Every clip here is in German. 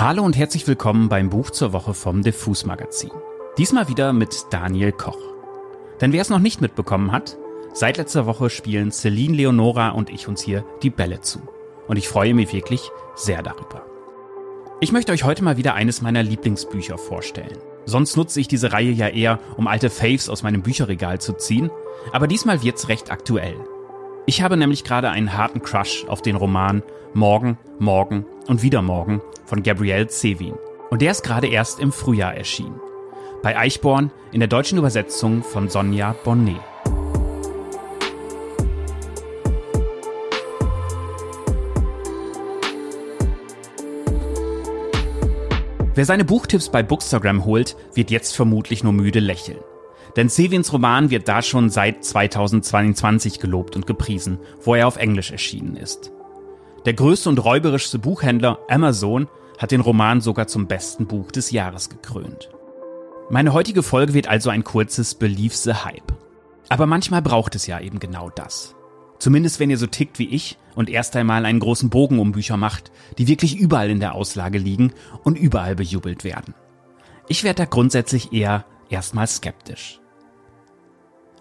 Hallo und herzlich willkommen beim Buch zur Woche vom Diffus Magazin. Diesmal wieder mit Daniel Koch. Denn wer es noch nicht mitbekommen hat, seit letzter Woche spielen Celine Leonora und ich uns hier die Bälle zu. Und ich freue mich wirklich sehr darüber. Ich möchte euch heute mal wieder eines meiner Lieblingsbücher vorstellen. Sonst nutze ich diese Reihe ja eher, um alte Faves aus meinem Bücherregal zu ziehen, aber diesmal wird's recht aktuell. Ich habe nämlich gerade einen harten Crush auf den Roman Morgen, Morgen und wieder Morgen von Gabrielle Zevin. Und der ist gerade erst im Frühjahr erschienen. Bei Eichborn in der deutschen Übersetzung von Sonja Bonnet. Wer seine Buchtipps bei Bookstagram holt, wird jetzt vermutlich nur müde lächeln. Denn Sevins Roman wird da schon seit 2022 gelobt und gepriesen, wo er auf Englisch erschienen ist. Der größte und räuberischste Buchhändler Amazon hat den Roman sogar zum besten Buch des Jahres gekrönt. Meine heutige Folge wird also ein kurzes Believe the Hype. Aber manchmal braucht es ja eben genau das. Zumindest wenn ihr so tickt wie ich und erst einmal einen großen Bogen um Bücher macht, die wirklich überall in der Auslage liegen und überall bejubelt werden. Ich werde da grundsätzlich eher erstmal skeptisch.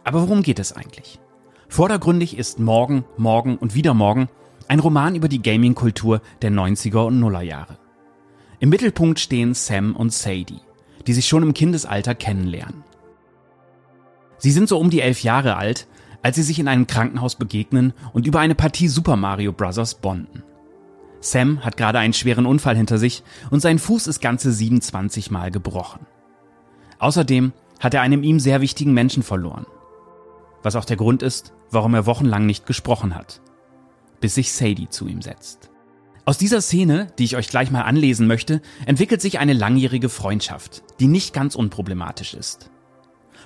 Aber worum geht es eigentlich? Vordergründig ist Morgen, Morgen und wieder Morgen ein Roman über die Gaming-Kultur der 90er und Nullerjahre. Im Mittelpunkt stehen Sam und Sadie, die sich schon im Kindesalter kennenlernen. Sie sind so um die elf Jahre alt, als sie sich in einem Krankenhaus begegnen und über eine Partie Super Mario Bros. bonden. Sam hat gerade einen schweren Unfall hinter sich und sein Fuß ist ganze 27 Mal gebrochen. Außerdem hat er einem ihm sehr wichtigen Menschen verloren. Was auch der Grund ist, warum er wochenlang nicht gesprochen hat. Bis sich Sadie zu ihm setzt. Aus dieser Szene, die ich euch gleich mal anlesen möchte, entwickelt sich eine langjährige Freundschaft, die nicht ganz unproblematisch ist.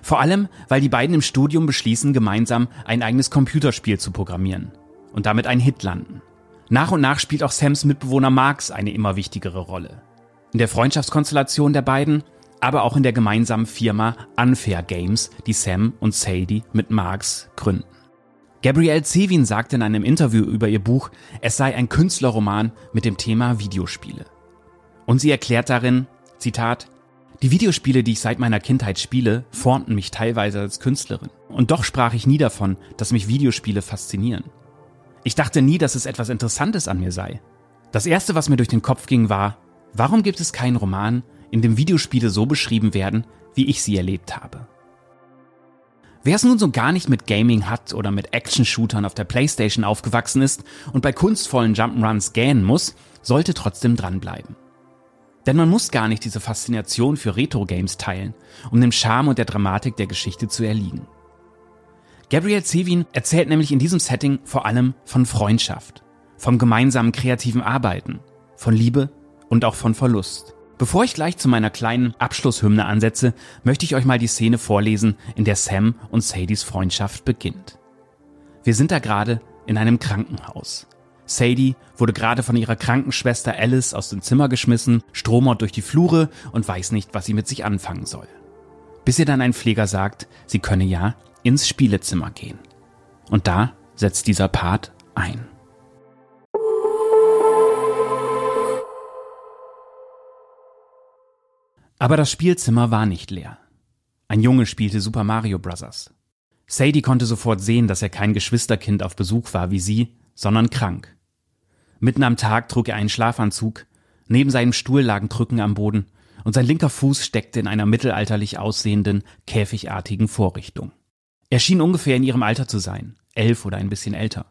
Vor allem, weil die beiden im Studium beschließen, gemeinsam ein eigenes Computerspiel zu programmieren und damit einen Hit landen. Nach und nach spielt auch Sams Mitbewohner Marx eine immer wichtigere Rolle. In der Freundschaftskonstellation der beiden, aber auch in der gemeinsamen Firma Unfair Games, die Sam und Sadie mit Marx gründen. Gabrielle Zevin sagte in einem Interview über ihr Buch, es sei ein Künstlerroman mit dem Thema Videospiele. Und sie erklärt darin, Zitat, die Videospiele, die ich seit meiner Kindheit spiele, formten mich teilweise als Künstlerin. Und doch sprach ich nie davon, dass mich Videospiele faszinieren. Ich dachte nie, dass es etwas Interessantes an mir sei. Das erste, was mir durch den Kopf ging, war, warum gibt es keinen Roman, in dem Videospiele so beschrieben werden, wie ich sie erlebt habe? Wer es nun so gar nicht mit Gaming hat oder mit Action-Shootern auf der Playstation aufgewachsen ist und bei kunstvollen Jump'n'Runs gähnen muss, sollte trotzdem dranbleiben. Denn man muss gar nicht diese Faszination für Retro-Games teilen, um dem Charme und der Dramatik der Geschichte zu erliegen. Gabriel Zevin erzählt nämlich in diesem Setting vor allem von Freundschaft, vom gemeinsamen kreativen Arbeiten, von Liebe und auch von Verlust. Bevor ich gleich zu meiner kleinen Abschlusshymne ansetze, möchte ich euch mal die Szene vorlesen, in der Sam und Sadies Freundschaft beginnt. Wir sind da gerade in einem Krankenhaus. Sadie wurde gerade von ihrer Krankenschwester Alice aus dem Zimmer geschmissen, stromert durch die Flure und weiß nicht, was sie mit sich anfangen soll. Bis ihr dann ein Pfleger sagt, sie könne ja ins Spielezimmer gehen. Und da setzt dieser Part ein. Aber das Spielzimmer war nicht leer. Ein Junge spielte Super Mario Bros. Sadie konnte sofort sehen, dass er kein Geschwisterkind auf Besuch war wie sie, sondern krank. Mitten am Tag trug er einen Schlafanzug, neben seinem Stuhl lagen Krücken am Boden und sein linker Fuß steckte in einer mittelalterlich aussehenden, käfigartigen Vorrichtung. Er schien ungefähr in ihrem Alter zu sein, elf oder ein bisschen älter,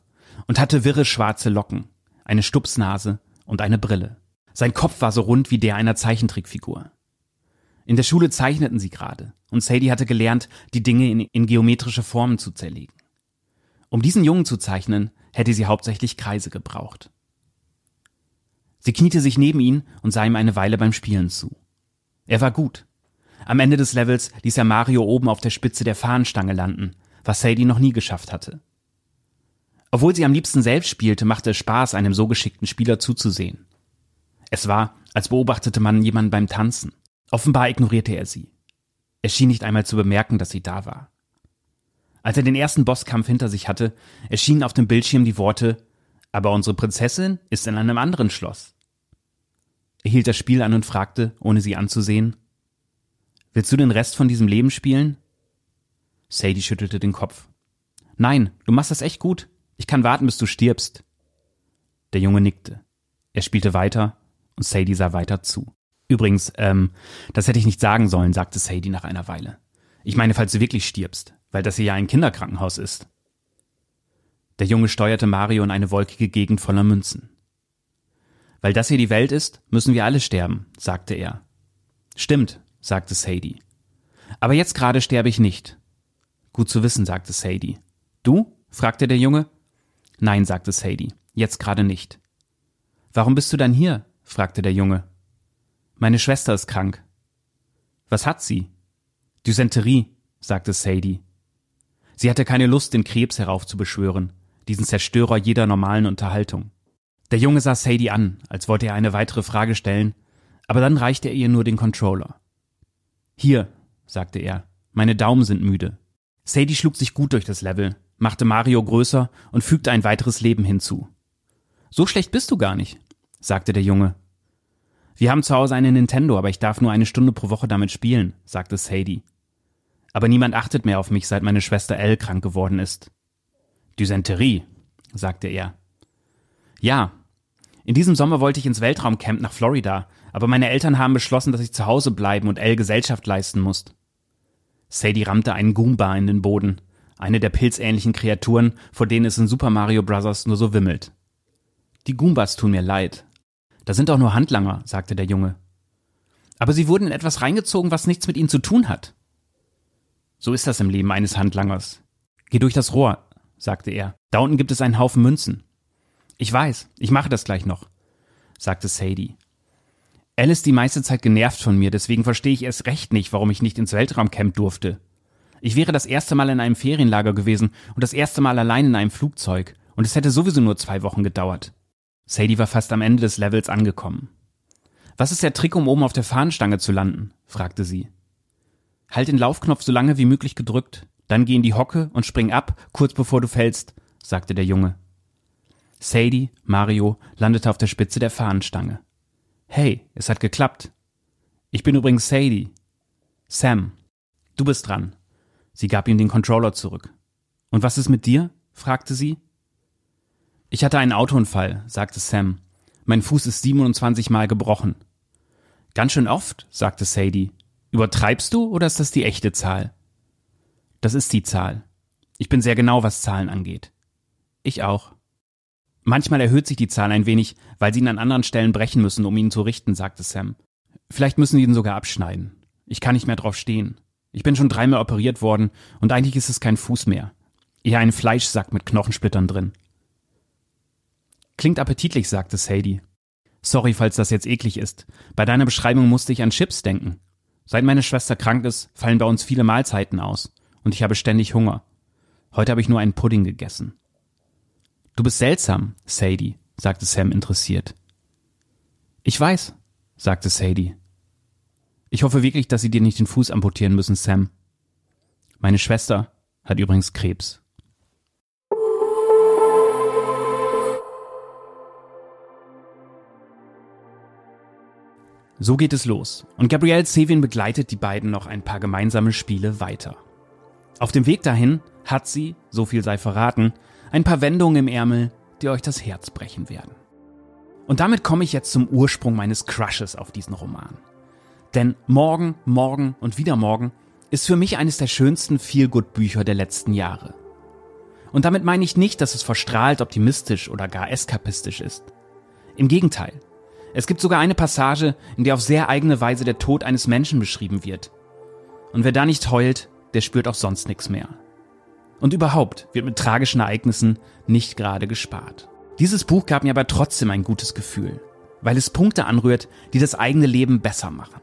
und hatte wirre schwarze Locken, eine Stupsnase und eine Brille. Sein Kopf war so rund wie der einer Zeichentrickfigur. In der Schule zeichneten sie gerade und Sadie hatte gelernt, die Dinge in, in, geometrische Formen zu zerlegen. Um diesen Jungen zu zeichnen, hätte sie hauptsächlich Kreise gebraucht. Sie kniete sich neben ihn und sah ihm eine Weile beim Spielen zu. Er war gut. Am Ende des Levels ließ er Mario oben auf der Spitze der Fahnenstange landen, was Sadie noch nie geschafft hatte. Obwohl sie am liebsten selbst spielte, machte es Spaß, einem so geschickten Spieler zuzusehen. Es war, als beobachtete man jemanden beim Tanzen. Offenbar ignorierte er sie. Er schien nicht einmal zu bemerken, dass sie da war. Als er den ersten Bosskampf hinter sich hatte, erschienen auf dem Bildschirm die Worte Aber unsere Prinzessin ist in einem anderen Schloss. Er hielt das Spiel an und fragte, ohne sie anzusehen, Willst du den Rest von diesem Leben spielen? Sadie schüttelte den Kopf. Nein, du machst das echt gut. Ich kann warten, bis du stirbst. Der Junge nickte. Er spielte weiter und Sadie sah weiter zu. Übrigens, ähm, das hätte ich nicht sagen sollen, sagte Sadie nach einer Weile. Ich meine, falls du wirklich stirbst, weil das hier ja ein Kinderkrankenhaus ist. Der Junge steuerte Mario in eine wolkige Gegend voller Münzen. Weil das hier die Welt ist, müssen wir alle sterben, sagte er. Stimmt, sagte Sadie. Aber jetzt gerade sterbe ich nicht. Gut zu wissen, sagte Sadie. Du? fragte der Junge. Nein, sagte Sadie. Jetzt gerade nicht. Warum bist du dann hier? fragte der Junge. Meine Schwester ist krank. Was hat sie? Dysenterie, sagte Sadie. Sie hatte keine Lust, den Krebs heraufzubeschwören, diesen Zerstörer jeder normalen Unterhaltung. Der Junge sah Sadie an, als wollte er eine weitere Frage stellen, aber dann reichte er ihr nur den Controller. Hier, sagte er, meine Daumen sind müde. Sadie schlug sich gut durch das Level, machte Mario größer und fügte ein weiteres Leben hinzu. So schlecht bist du gar nicht, sagte der Junge. Wir haben zu Hause eine Nintendo, aber ich darf nur eine Stunde pro Woche damit spielen, sagte Sadie. Aber niemand achtet mehr auf mich, seit meine Schwester Elle krank geworden ist. Dysenterie, sagte er. Ja. In diesem Sommer wollte ich ins Weltraumcamp nach Florida, aber meine Eltern haben beschlossen, dass ich zu Hause bleiben und Elle Gesellschaft leisten muss. Sadie rammte einen Goomba in den Boden, eine der pilzähnlichen Kreaturen, vor denen es in Super Mario Bros. nur so wimmelt. Die Goombas tun mir leid. Da sind auch nur Handlanger, sagte der Junge. Aber sie wurden in etwas reingezogen, was nichts mit ihnen zu tun hat. So ist das im Leben eines Handlangers. Geh durch das Rohr, sagte er. Da unten gibt es einen Haufen Münzen. Ich weiß, ich mache das gleich noch, sagte Sadie. Elle ist die meiste Zeit genervt von mir, deswegen verstehe ich erst recht nicht, warum ich nicht ins Weltraumcamp durfte. Ich wäre das erste Mal in einem Ferienlager gewesen und das erste Mal allein in einem Flugzeug, und es hätte sowieso nur zwei Wochen gedauert. Sadie war fast am Ende des Levels angekommen. Was ist der Trick, um oben auf der Fahnenstange zu landen? fragte sie. Halt den Laufknopf so lange wie möglich gedrückt, dann geh in die Hocke und spring ab, kurz bevor du fällst, sagte der Junge. Sadie, Mario, landete auf der Spitze der Fahnenstange. Hey, es hat geklappt. Ich bin übrigens Sadie. Sam, du bist dran. Sie gab ihm den Controller zurück. Und was ist mit dir? fragte sie. Ich hatte einen Autounfall, sagte Sam. Mein Fuß ist 27 Mal gebrochen. Ganz schön oft, sagte Sadie. Übertreibst du oder ist das die echte Zahl? Das ist die Zahl. Ich bin sehr genau, was Zahlen angeht. Ich auch. Manchmal erhöht sich die Zahl ein wenig, weil sie ihn an anderen Stellen brechen müssen, um ihn zu richten, sagte Sam. Vielleicht müssen sie ihn sogar abschneiden. Ich kann nicht mehr drauf stehen. Ich bin schon dreimal operiert worden und eigentlich ist es kein Fuß mehr. Eher ein Fleischsack mit Knochensplittern drin. Klingt appetitlich, sagte Sadie. Sorry, falls das jetzt eklig ist. Bei deiner Beschreibung musste ich an Chips denken. Seit meine Schwester krank ist, fallen bei uns viele Mahlzeiten aus. Und ich habe ständig Hunger. Heute habe ich nur einen Pudding gegessen. Du bist seltsam, Sadie, sagte Sam interessiert. Ich weiß, sagte Sadie. Ich hoffe wirklich, dass sie dir nicht den Fuß amputieren müssen, Sam. Meine Schwester hat übrigens Krebs. So geht es los und Gabrielle Sevin begleitet die beiden noch ein paar gemeinsame Spiele weiter. Auf dem Weg dahin hat sie, so viel sei verraten, ein paar Wendungen im Ärmel, die euch das Herz brechen werden. Und damit komme ich jetzt zum Ursprung meines Crushes auf diesen Roman. Denn Morgen, Morgen und wieder Morgen ist für mich eines der schönsten Feelgood-Bücher der letzten Jahre. Und damit meine ich nicht, dass es verstrahlt optimistisch oder gar eskapistisch ist. Im Gegenteil, es gibt sogar eine Passage, in der auf sehr eigene Weise der Tod eines Menschen beschrieben wird. Und wer da nicht heult, der spürt auch sonst nichts mehr. Und überhaupt wird mit tragischen Ereignissen nicht gerade gespart. Dieses Buch gab mir aber trotzdem ein gutes Gefühl, weil es Punkte anrührt, die das eigene Leben besser machen.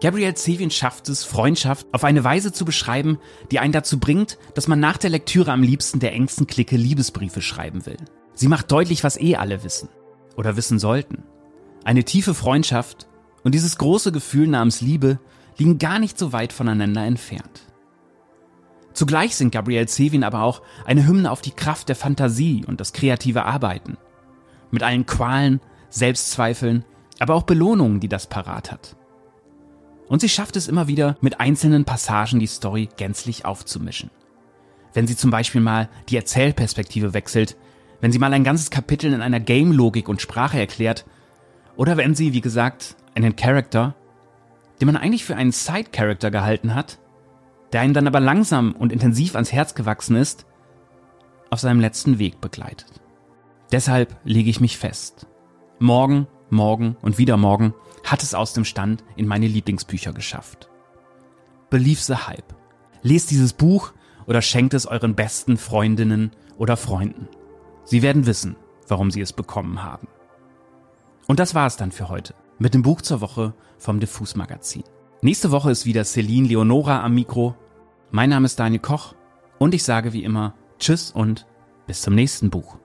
Gabrielle Sevin schafft es, Freundschaft auf eine Weise zu beschreiben, die einen dazu bringt, dass man nach der Lektüre am liebsten der engsten Clique Liebesbriefe schreiben will. Sie macht deutlich, was eh alle wissen oder wissen sollten. Eine tiefe Freundschaft und dieses große Gefühl namens Liebe liegen gar nicht so weit voneinander entfernt. Zugleich sind Gabrielle Sevin aber auch eine Hymne auf die Kraft der Fantasie und das kreative Arbeiten. Mit allen Qualen, Selbstzweifeln, aber auch Belohnungen, die das parat hat. Und sie schafft es immer wieder, mit einzelnen Passagen die Story gänzlich aufzumischen. Wenn sie zum Beispiel mal die Erzählperspektive wechselt, wenn sie mal ein ganzes Kapitel in einer Game-Logik und Sprache erklärt, oder wenn sie, wie gesagt, einen Charakter, den man eigentlich für einen Side-Character gehalten hat, der einen dann aber langsam und intensiv ans Herz gewachsen ist, auf seinem letzten Weg begleitet. Deshalb lege ich mich fest. Morgen, morgen und wieder morgen hat es aus dem Stand in meine Lieblingsbücher geschafft. Believe the Hype. Lest dieses Buch oder schenkt es euren besten Freundinnen oder Freunden. Sie werden wissen, warum sie es bekommen haben. Und das war es dann für heute mit dem Buch zur Woche vom Diffus Magazin. Nächste Woche ist wieder Celine Leonora am Mikro. Mein Name ist Daniel Koch und ich sage wie immer Tschüss und bis zum nächsten Buch.